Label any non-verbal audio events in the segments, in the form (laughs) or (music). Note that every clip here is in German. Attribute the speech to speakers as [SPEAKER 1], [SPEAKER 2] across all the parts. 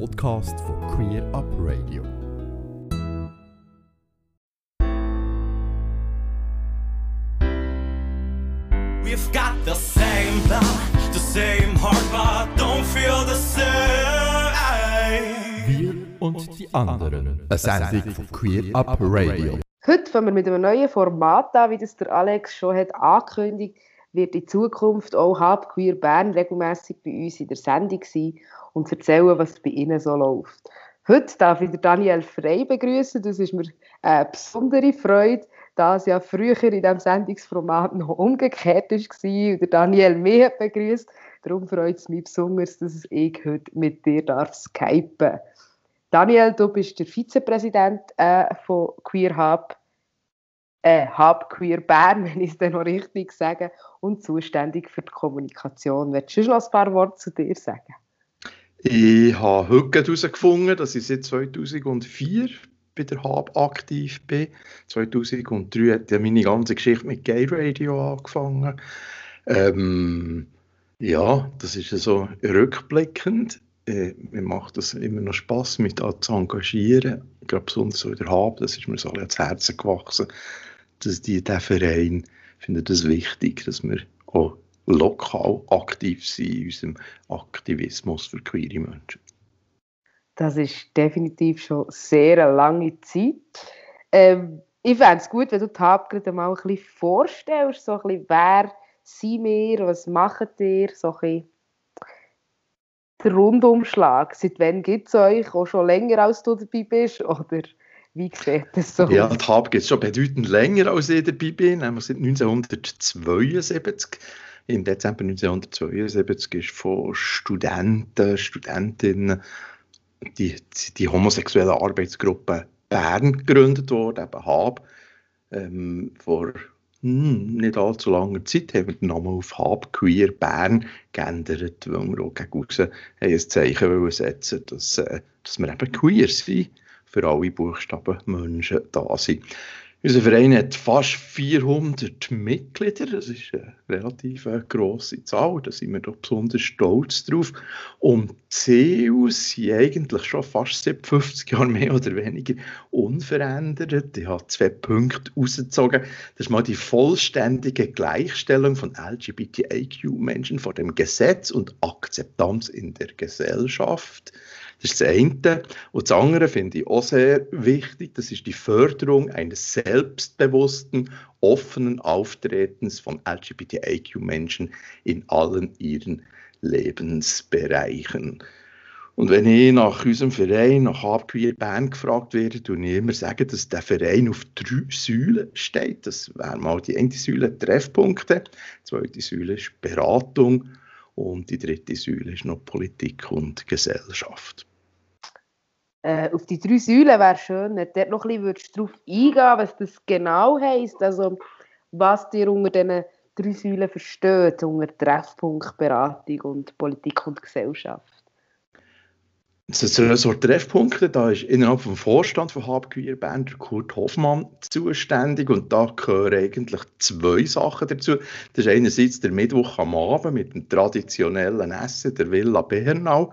[SPEAKER 1] Podcast von Queer Up Radio.
[SPEAKER 2] We've got the same blood, the same heart, but don't feel the same.
[SPEAKER 1] Wir und die anderen. Eine Sendung von Queer Up Radio.
[SPEAKER 3] Heute fangen wir mit einem neuen Format an, wie das der Alex schon hat angekündigt wird in Zukunft auch Hub Queer Bern regelmäßig bei uns in der Sendung sein und erzählen, was bei ihnen so läuft. Heute darf ich Daniel Frey begrüßen. Das ist mir eine besondere Freude, da es ja früher in diesem Sendungsformat noch umgekehrt war und Daniel mich begrüßt. Darum freut es mich besonders, dass ich heute mit dir darf skypen Daniel, du bist der Vizepräsident äh, von Queer Hub äh, Hub Queer Bern, (laughs) wenn ich es dann noch richtig sage, und zuständig für die Kommunikation. Willst du noch ein paar Worte zu dir sagen?
[SPEAKER 4] Ich habe heute herausgefunden, dass ich seit 2004 bei der Hub aktiv bin. 2003 hat ja meine ganze Geschichte mit Gay Radio angefangen. Ähm, ja, das ist so rückblickend. Äh, mir macht es immer noch Spaß, mich da zu engagieren. Ich glaube, besonders so in der Hub, das ist mir so ans Herzen gewachsen, dass die, der Verein findet es wichtig, dass wir auch lokal aktiv sind in unserem Aktivismus für queere Menschen.
[SPEAKER 3] Das ist definitiv schon sehr eine lange Zeit. Ähm, ich fände es gut, wenn du Hab gerade mal ein bisschen vorstellst, so ein bisschen, wer sind wir, was macht ihr, so ein bisschen der Rundumschlag. Seit wann gibt es euch? Auch schon länger, als du dabei bist? Oder wie sieht das so
[SPEAKER 4] Ja, die Hab gibt es schon bedeutend länger, als ich dabei bin, nämlich seit 1972. Im Dezember 1972 ist von Studenten, Studentinnen die, die homosexuelle Arbeitsgruppe Bern gegründet worden, eben HAB. Ähm, vor hm, nicht allzu langer Zeit haben wir den Namen auf HAB Queer Bern geändert, weil wir auch gegen aussen ein Zeichen setzen dass, äh, dass wir eben queer sind für alle Buchstaben Menschen da sind. Unser Verein hat fast 400 Mitglieder. Das ist eine relativ äh, grosse Zahl. Da sind wir doch besonders stolz drauf. Und die Ziele sind eigentlich schon fast seit 50 Jahren mehr oder weniger unverändert. Ich habe zwei Punkte rausgezogen. Das ist mal die vollständige Gleichstellung von LGBTIQ-Menschen vor dem Gesetz und Akzeptanz in der Gesellschaft. Das ist das eine. Und das andere finde ich auch sehr wichtig. Das ist die Förderung eines selbstbewussten, offenen Auftretens von LGBTIQ-Menschen in allen ihren Lebensbereichen. Und wenn ich nach unserem Verein, nach Hardqueer Bern gefragt werde, tue ich immer sagen, dass der Verein auf drei Säulen steht. Das wäre mal die eine Säule Treffpunkte, die zweite Säule ist Beratung und die dritte Säule ist noch Politik und Gesellschaft.
[SPEAKER 3] Äh, auf die drei Säulen wäre schön, wenn du noch ein bisschen darauf eingehen was das genau heisst, also was dir unter diesen drei Säulen versteht, unter Treffpunkt, Beratung und Politik und Gesellschaft.
[SPEAKER 4] Das sind so Treffpunkte, da ist innerhalb vom Vorstand von Habqueer Band Kurt Hoffmann zuständig und da gehören eigentlich zwei Sachen dazu. Das ist einerseits der Mittwoch am Abend mit dem traditionellen Essen der Villa Bernau.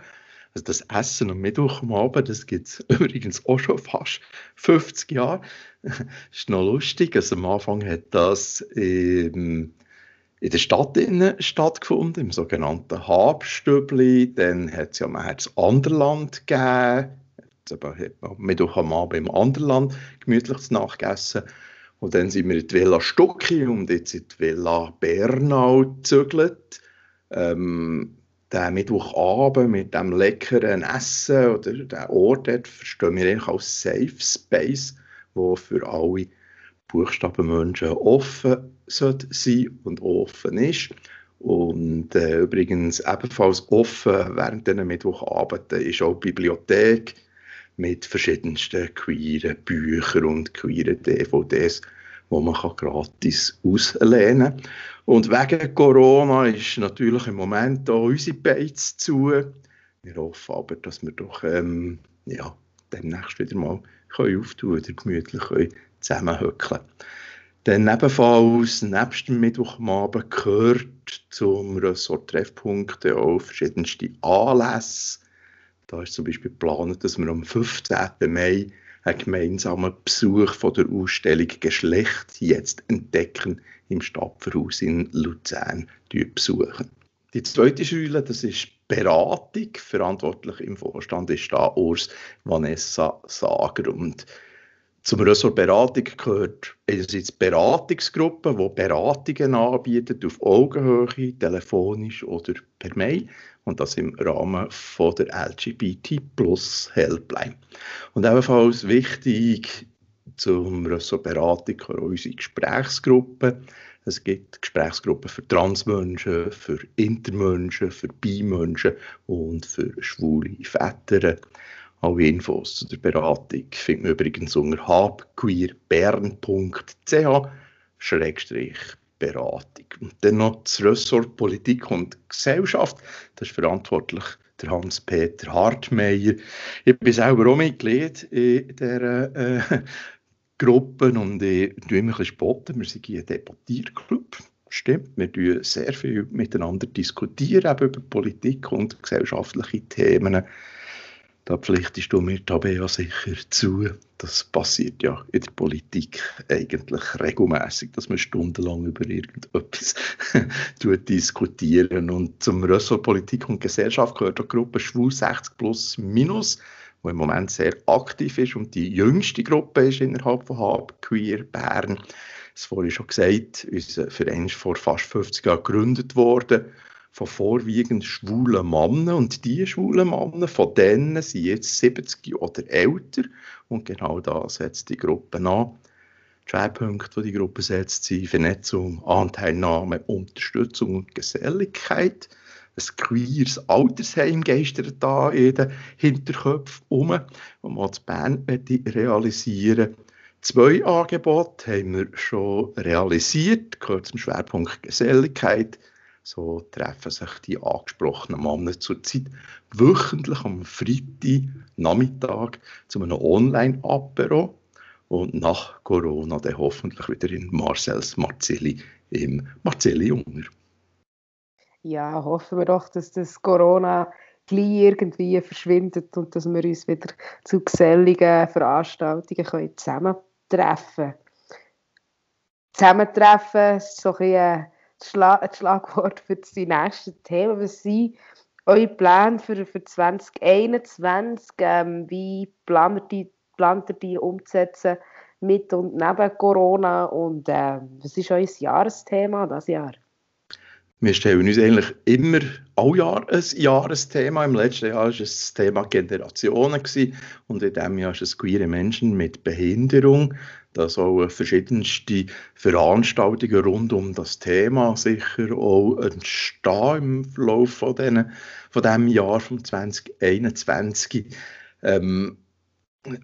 [SPEAKER 4] Also das Essen am Mittwoch am Abend, das gibt es (laughs) übrigens auch schon fast 50 Jahre. das (laughs) ist noch lustig. Also am Anfang hat das ähm, in der Stadt stattgefunden, im sogenannten Habstübli. Dann hat es ja mal das Anderland gegeben. Jetzt man Mittwoch am Abend im Anderland gemütlich nachgegessen. Und dann sind wir in die Villa Stucki und jetzt in die Villa Bernau gezügelt. Ähm, der Mittwochabend mit dem leckeren Essen oder der Ort dort verstehen wir eigentlich als Safe Space, wo für alle Buchstabenmenschen offen sollte sein und offen ist. Und äh, übrigens ebenfalls offen während diesen Mittwochabenden ist auch die Bibliothek mit verschiedensten queeren Büchern und queeren DVDs, wo man kann gratis auslehnen kann. Und wegen Corona ist natürlich im Moment auch unsere Beiz zu. Wir hoffen aber, dass wir doch ähm, ja, demnächst wieder mal können auftun oder gemütlich können Dann ebenfalls, nebst dem Mittwochabend, gehört zum Ressort Treffpunkte auch verschiedenste Anlässe. Da ist zum Beispiel geplant, dass wir am 15. Mai einen gemeinsamen Besuch von der Ausstellung Geschlecht jetzt entdecken im Stadtverhaus in Luzern besuchen. Die zweite Säule, das ist Beratung. Verantwortlich im Vorstand ist da Urs Vanessa Sager. Und zum Ressort Beratung gehört einerseits Beratungsgruppen, die Beratungen anbieten auf Augenhöhe, telefonisch oder per Mail und das im Rahmen von der LGBT Plus Helpline. Und ebenfalls wichtig zum Ressort Beratung gehören unsere Gesprächsgruppen. Es gibt Gesprächsgruppen für Transmenschen, für Intermenschen, für Bimenschen und für schwule Väter. Alle Infos zu der Beratung findet man übrigens unter habqueerbern.ch Beratung. Und dann noch das Ressort Politik und Gesellschaft. Das ist verantwortlich der Hans-Peter Hartmeier. Ich bin selber auch Mitglied in dieser äh, (laughs) Gruppe und ich tue immer ein bisschen spotten. Wir sind ein Debattierclub. Stimmt, wir diskutieren sehr viel miteinander diskutieren, eben über Politik und gesellschaftliche Themen. Da pflichtest du mir Tabea sicher zu. Das passiert ja in der Politik eigentlich regelmäßig, dass man stundenlang über irgendetwas (laughs) diskutieren. Und zum Ressort Politik und Gesellschaft gehört die Gruppe Schwul 60 plus minus, die im Moment sehr aktiv ist und die jüngste Gruppe ist innerhalb von Hub Queer Bern. Das vorhin schon gesagt, unser Verein ist vor fast 50 Jahren gegründet worden von vorwiegend schwulen Männern. Und diese schwulen Männer, von denen sind jetzt 70 oder älter. Und genau da setzt die Gruppe an. Die Schwerpunkte, die die Gruppe setzt, sind Vernetzung, Anteilnahme, Unterstützung und Geselligkeit. Ein queeres Altersheim geistert da in den Hinterköpfen um, das man als Band realisieren Zwei Angebote haben wir schon realisiert, gehört zum Schwerpunkt Geselligkeit, so treffen sich die angesprochenen Männer zurzeit wöchentlich am Freitag Nachmittag zu einem Online-Apero und nach Corona dann hoffentlich wieder in Marcells Marzilli im Marzilli Junger.
[SPEAKER 3] Ja, hoffen wir doch, dass das Corona gleich irgendwie verschwindet und dass wir uns wieder zu geselligen Veranstaltungen zusammentreffen können. Zusammentreffen ist so ein bisschen Schla ein Schlagwort für die nächsten Themen. Was sind eure Pläne für, für 2021? Ähm, wie plant ihr, die, plant ihr die umzusetzen mit und neben Corona? Und äh, was ist euer Jahresthema dieses Jahr?
[SPEAKER 4] Wir stellen uns eigentlich immer all Jahr ein Jahresthema. Im letzten Jahr war es das Thema Generationen und in diesem Jahr ist es queere Menschen mit Behinderung. Da sollen verschiedenste Veranstaltungen rund um das Thema sicher auch entstehen im Verlauf von, diesen, von diesem Jahr, von 2021. Ähm,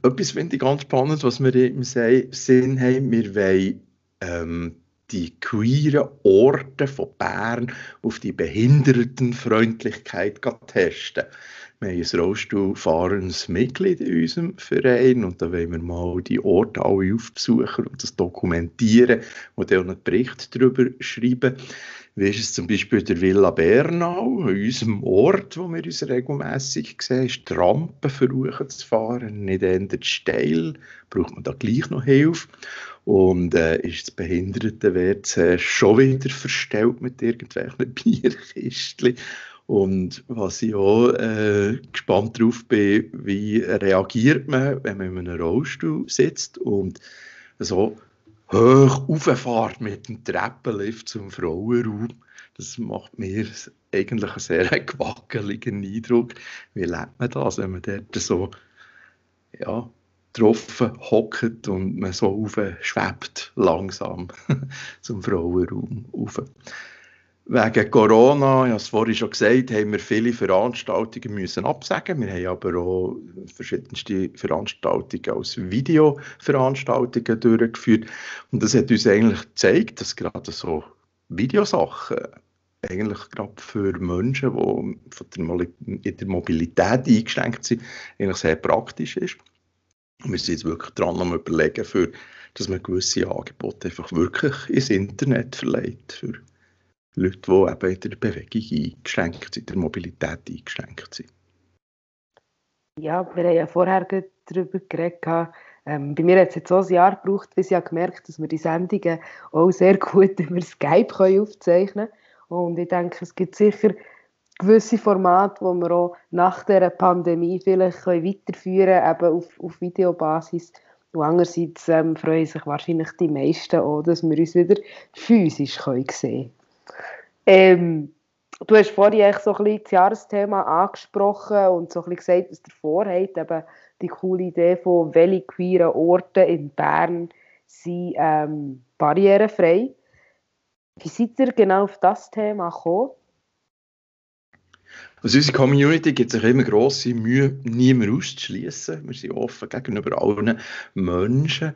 [SPEAKER 4] etwas finde ich ganz spannend, was wir im Sinn haben. Wir wollen ähm, die queeren Orte von Bern auf die Behindertenfreundlichkeit testen. Wir haben ein Rollstuhlfahrendes Mitglied in unserem Verein und da wollen wir mal die Orte alle aufbesuchen und das dokumentieren und dann einen Bericht darüber schreiben. Wie ist es zum Beispiel der Villa Bernau, an unserem Ort, wo wir uns regelmässig sehen, ist die Rampe versuchen zu fahren, nicht ändert steil, braucht man da gleich noch Hilfe. Und äh, ist das Behindertenwert schon wieder verstellt mit irgendwelchen (laughs) Bierkistchen. Und was ich auch äh, gespannt drauf bin, wie reagiert man, wenn man in einem Rollstuhl sitzt und so hoch auffahrt mit dem Treppenlift zum Frauenraum. Das macht mir eigentlich einen sehr (laughs) gewackeligen Eindruck. Wie lebt man das, wenn man dort so ja, getroffen hockt und man so schwebt langsam (laughs) zum Frauenraum rauf. Wegen Corona, ich habe es vorhin schon gesagt, haben wir viele Veranstaltungen müssen absagen. Wir haben aber auch verschiedenste Veranstaltungen als Videoveranstaltungen durchgeführt. Und das hat uns eigentlich gezeigt, dass gerade so Videosachen eigentlich gerade für Menschen, die in der Mobilität eingeschränkt sind, eigentlich sehr praktisch ist. Wir sind jetzt wirklich dran am überlegen, für, dass man gewisse Angebote einfach wirklich ins Internet verleiht. Für Leute, die eben in der Bewegung eingeschränkt sind, in der Mobilität eingeschränkt sind.
[SPEAKER 3] Ja, wir haben ja vorher darüber geredet. Ähm, bei mir hat es jetzt so ein Jahr gebraucht, bis ich gemerkt habe, dass wir die Sendungen auch sehr (laughs) gut über Skype aufzeichnen können. Und ich denke, es gibt sicher gewisse Formate, die wir auch nach der Pandemie vielleicht können weiterführen können, eben auf, auf Videobasis. Und andererseits ähm, freuen sich wahrscheinlich die meisten auch, dass wir uns wieder physisch können sehen können. Ähm, du hast vorhin so ein bisschen das Jahresthema angesprochen und so ein bisschen gesagt, was ihr vorhabt, eben die coole Idee von welche queeren Orte in Bern sind ähm, barrierefrei. Wie seid ihr genau auf das Thema gekommen?
[SPEAKER 4] Also unsere Community gibt sich immer grosse Mühe, niemand auszuschließen. Wir sind offen gegenüber allen Menschen.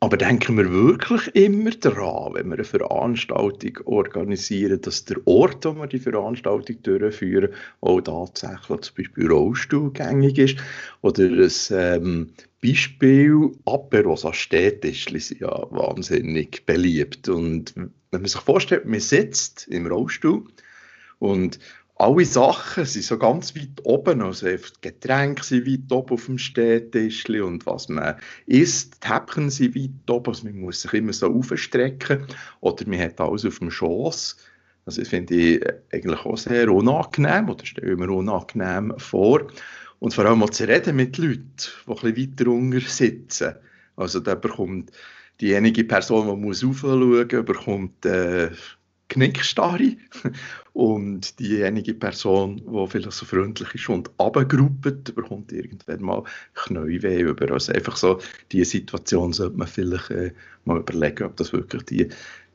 [SPEAKER 4] Aber denken wir wirklich immer daran, wenn wir eine Veranstaltung organisieren, dass der Ort, wo wir die Veranstaltung durchführen, auch tatsächlich zum Beispiel rollstuhlgängig ist? Oder ein ähm, Beispiel, Aperos an Städtischli sind ja wahnsinnig beliebt. Und wenn man sich vorstellt, man sitzt im Rollstuhl und alle Sachen sind so ganz weit oben, also Getränke sind weit oben auf dem Städtisch und was man isst, die Häppchen sind weit oben, also man muss sich immer so aufstrecken oder man hat alles auf dem Schoß. Also das finde ich eigentlich auch sehr unangenehm oder stelle mir unangenehm vor. Und vor allem mal zu reden mit Leuten, die ein bisschen weiter unten sitzen. Also da bekommt diejenige Person, die muss aufschauen bekommt äh, Knickstarre und diejenige Person, die vielleicht so freundlich ist und abgruppet, bekommt irgendwann mal Knäuweh über. Also einfach so, diese Situation sollte man vielleicht äh, mal überlegen, ob das wirklich die,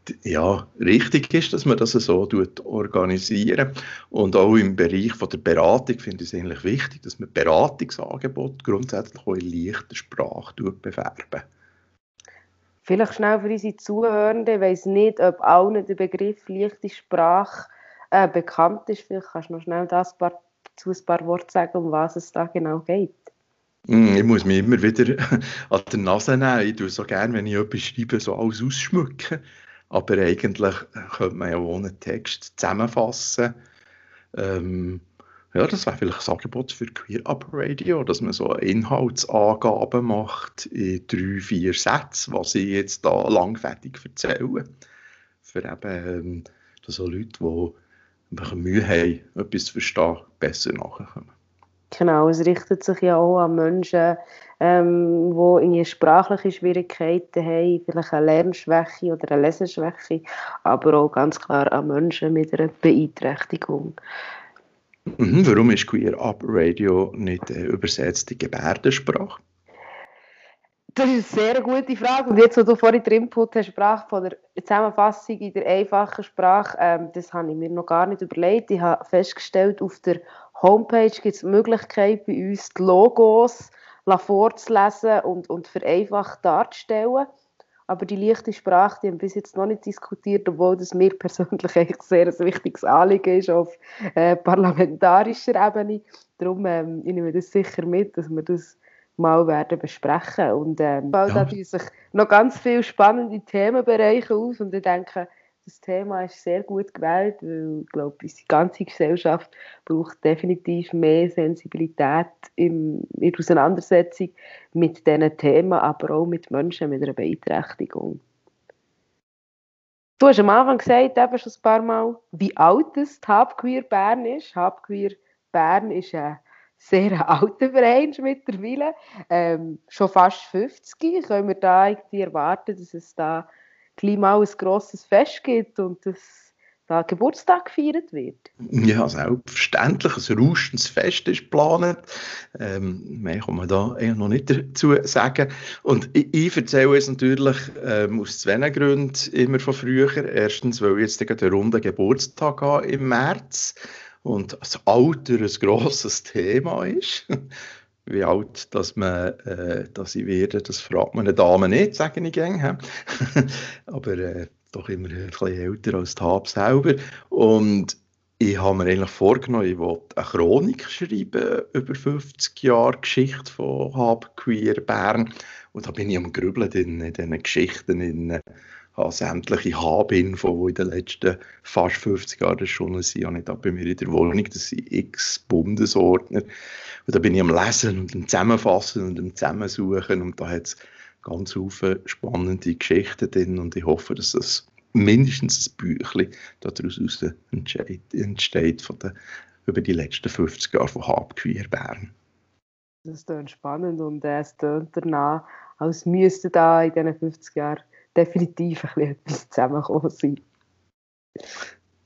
[SPEAKER 4] die, ja, richtig ist, dass man das so organisieren Und auch im Bereich von der Beratung finde ich es eigentlich wichtig, dass man Beratungsangebote grundsätzlich auch in leichter Sprache bewerben.
[SPEAKER 3] Vielleicht schnell für unsere Zuhörenden, ich weiss nicht, ob allen der Begriff leichte Sprache äh, bekannt ist. Vielleicht kannst du noch schnell das paar, zu ein paar Worte sagen, um was es da genau geht.
[SPEAKER 4] Mm, ich muss mich immer wieder (laughs) an die Nase nehmen. Ich tue so gerne, wenn ich etwas schreibe, so alles ausschmücken. Aber eigentlich könnte man ja einen Text zusammenfassen. Ähm, ja, das wäre vielleicht ein Angebot für Queer Up Radio, dass man so Inhaltsangaben macht in drei, vier Sätzen, was ich jetzt da langfertig erzähle. Für eben, ähm, dass auch Leute, die ein Mühe haben, etwas zu verstehen, besser nachkommen.
[SPEAKER 3] Genau, es richtet sich ja auch an Menschen, ähm, die sprachliche Schwierigkeiten haben, vielleicht eine Lernschwäche oder eine Leseschwäche, aber auch ganz klar an Menschen mit einer Beeinträchtigung.
[SPEAKER 4] Mhm, warum ist Queer Up Radio nicht äh, übersetzte Gebärdensprache?
[SPEAKER 3] Das ist eine sehr gute Frage. Und jetzt, wo du vorhin den Input hast, Sprache von der Zusammenfassung in der einfachen Sprache, ähm, das habe ich mir noch gar nicht überlegt. Ich habe festgestellt, auf der Homepage gibt es die Möglichkeit, bei uns die Logos vorzulesen und, und vereinfacht darzustellen. Aber die leichte Sprache, die haben bis jetzt noch nicht diskutiert, obwohl das mir (laughs) persönlich eigentlich sehr ein wichtiges Anliegen ist auf äh, parlamentarischer Ebene. Darum ähm, ich nehme das sicher mit, dass wir das mal werden besprechen. Und ähm, ja. da tun sich noch ganz viele spannende Themenbereiche aus und ich denke, das Thema ist sehr gut gewählt, weil ich glaube, unsere ganze Gesellschaft braucht definitiv mehr Sensibilität in, der Auseinandersetzung mit diesen Themen, aber auch mit Menschen mit einer Beeinträchtigung. Du hast am Anfang gesagt, eben schon ein paar Mal, wie alt das Habqueer Bern ist. Habqueer Bern ist ein sehr (laughs) alter Verein mittlerweile, ähm, schon fast 50. Können wir da irgendwie erwarten, dass es da mal ein grosses Fest gibt und dass da Geburtstag gefeiert wird?
[SPEAKER 4] Ja, selbstverständlich. Ein rauschendes Fest ist geplant. Ähm, mehr kann man da eigentlich noch nicht dazu sagen. Und ich, ich erzähle es natürlich ähm, aus zwei Gründen immer von früher. Erstens, weil ich jetzt den runden Geburtstag habe im März und das Alter ein grosses Thema ist wie alt dass man, äh, dass ich werde, das fragt man eine Dame nicht, sage ich gerne. (laughs) Aber äh, doch immer ein bisschen älter als die Hab selber. Und ich habe mir eigentlich vorgenommen, ich wollte eine Chronik schreiben über 50 Jahre Geschichte von Hab Queer Bern. Und da bin ich am Grübeln in, in diesen Geschichten. In, habe sämtliche Hab-Info, die in den letzten fast 50 Jahren erschienen sind, habe ich bei mir in der Wohnung. Das sind x Bundesordner. Und da bin ich am Lesen und am Zusammenfassen und am Zusammensuchen. Und da hat es ganz viele spannende Geschichten drin. Und ich hoffe, dass das mindestens ein Büchlein daraus entsteht, von der, über die letzten 50 Jahre von Habqueer Bern.
[SPEAKER 3] Das ist spannend und äh, es tönt danach, als müsste da in diesen 50 Jahren definitiv ein etwas zusammengekommen sein.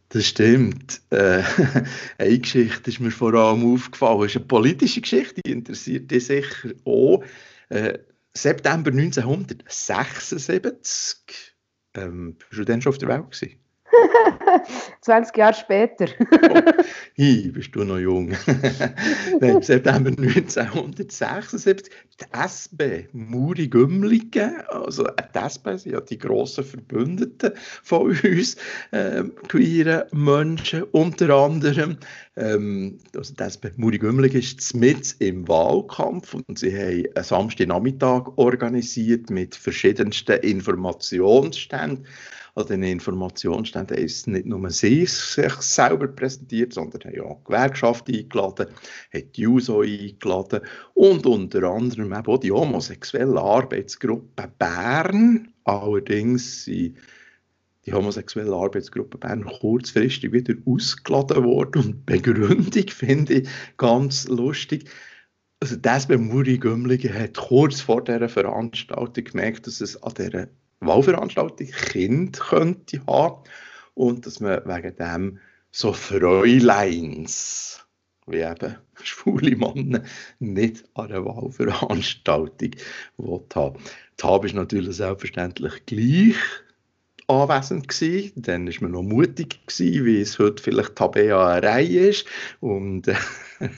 [SPEAKER 4] Das stimmt. Äh, (laughs) eine Geschichte ist mir vor allem aufgefallen. Das ist eine politische Geschichte, die interessiert dich sicher auch. Äh, September 1976. Ähm, bist du denn schon auf der Welt gewesen? (laughs)
[SPEAKER 3] 20 Jahre später.
[SPEAKER 4] oh, hi, bist du noch jung. (laughs) Nein, September 1976, die SP Muri Gümligen, also die SP sind ja die grossen Verbündeten von uns, ähm, queeren Menschen, unter anderem. Ähm, also die SP Muri Gümligen ist mit im Wahlkampf und sie haben einen Samstagnachmittag organisiert mit verschiedensten Informationsständen an den Informationsständen ist nicht nur sie sich selber präsentiert, sondern haben auch die Gewerkschaft eingeladen, hat die JUSO eingeladen und unter anderem auch die homosexuelle Arbeitsgruppe Bern. Allerdings sind die homosexuelle Arbeitsgruppe Bern kurzfristig wieder ausgeladen worden und Begründung finde ich ganz lustig. Also das bei Muri Gümligen hat kurz vor dieser Veranstaltung gemerkt, dass es an dieser Wahlveranstaltung Kind könnte haben und dass man wegen dem so Fräuleins, wie eben (laughs) schwule Männer, nicht an einer Wahlveranstaltung (laughs) haben. Die Hab ist natürlich selbstverständlich gleich anwesend gewesen. Dann ist man noch mutig gewesen, wie es heute vielleicht Tabea Reihe ist und,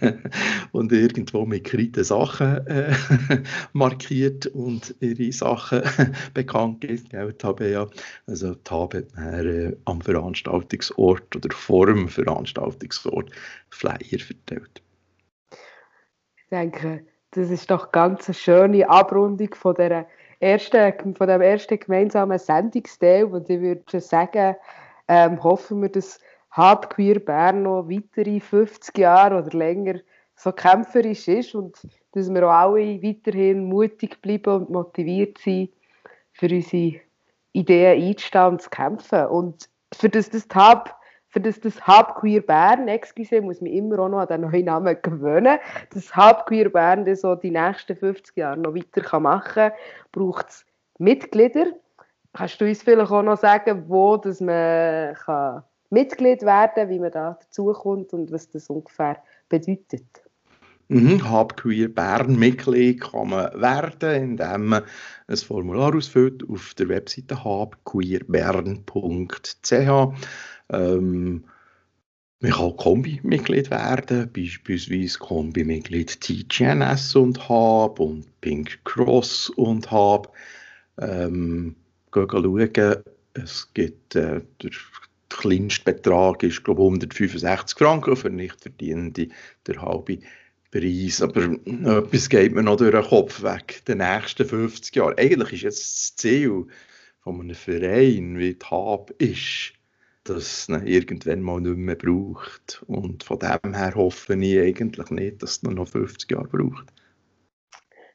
[SPEAKER 4] (laughs) und irgendwo mit Kreide Sachen äh, (laughs) markiert und ihre Sachen (laughs) bekannt gibt, gell, Tabea. Also Tab hat äh, am Veranstaltungsort oder vor dem Veranstaltungsort Flyer verteilt.
[SPEAKER 3] Ich denke, das ist doch ganz eine schöne Abrundung von dieser ersten, von dem ersten gemeinsamen Sendungsteil und ich würde sagen, ähm, hoffen wir, dass Hab Queer Bern noch weitere 50 Jahre oder länger so kämpferisch ist und dass wir auch alle weiterhin mutig bleiben und motiviert sind, für unsere Ideen einzustehen und zu kämpfen. Und für das das Hab für das das Hub Queer Bern, excuse, muss mich immer auch noch an den neuen Namen gewöhnen, das Hub Queer Bern das so die nächsten 50 Jahre noch weiter machen kann, braucht es Mitglieder. Kannst du uns vielleicht auch noch sagen, wo dass man kann Mitglied werden kann, wie man da dazukommt und was das ungefähr bedeutet?
[SPEAKER 4] Mhm, Hub Queer Bern Mitglied kann man werden, indem man ein Formular ausfüllt auf der Webseite hubqueerbern.ch. Ähm, man kann Kombi-Mitglied werden, beispielsweise Kombi-Mitglied TGNS und Hub und Pink Cross und Hub. Ähm, schauen, es gibt äh, der kleinste Betrag ist glaube 165 Franken für nicht verdienende der halbe Preis. Aber etwas geht mir noch durch den Kopf weg, den nächsten 50 Jahren. Eigentlich ist jetzt das Ziel von einem Verein wie die Hab ist, dass es irgendwann mal nicht mehr braucht. Und von dem her hoffe ich eigentlich nicht, dass es noch 50 Jahre braucht.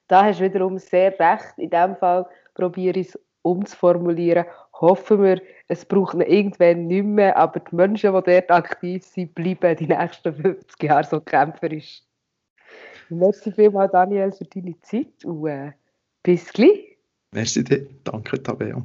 [SPEAKER 3] Da hast du wiederum sehr recht. In dem Fall probiere ich es umzuformulieren. Hoffen wir, es braucht ihn irgendwann nicht mehr, aber die Menschen, die dort aktiv sind, bleiben die nächsten 50 Jahre so kämpferisch. Merci vielmals, Daniel, für deine Zeit und äh, bis gleich.
[SPEAKER 4] Merci dir. Danke, Tabea.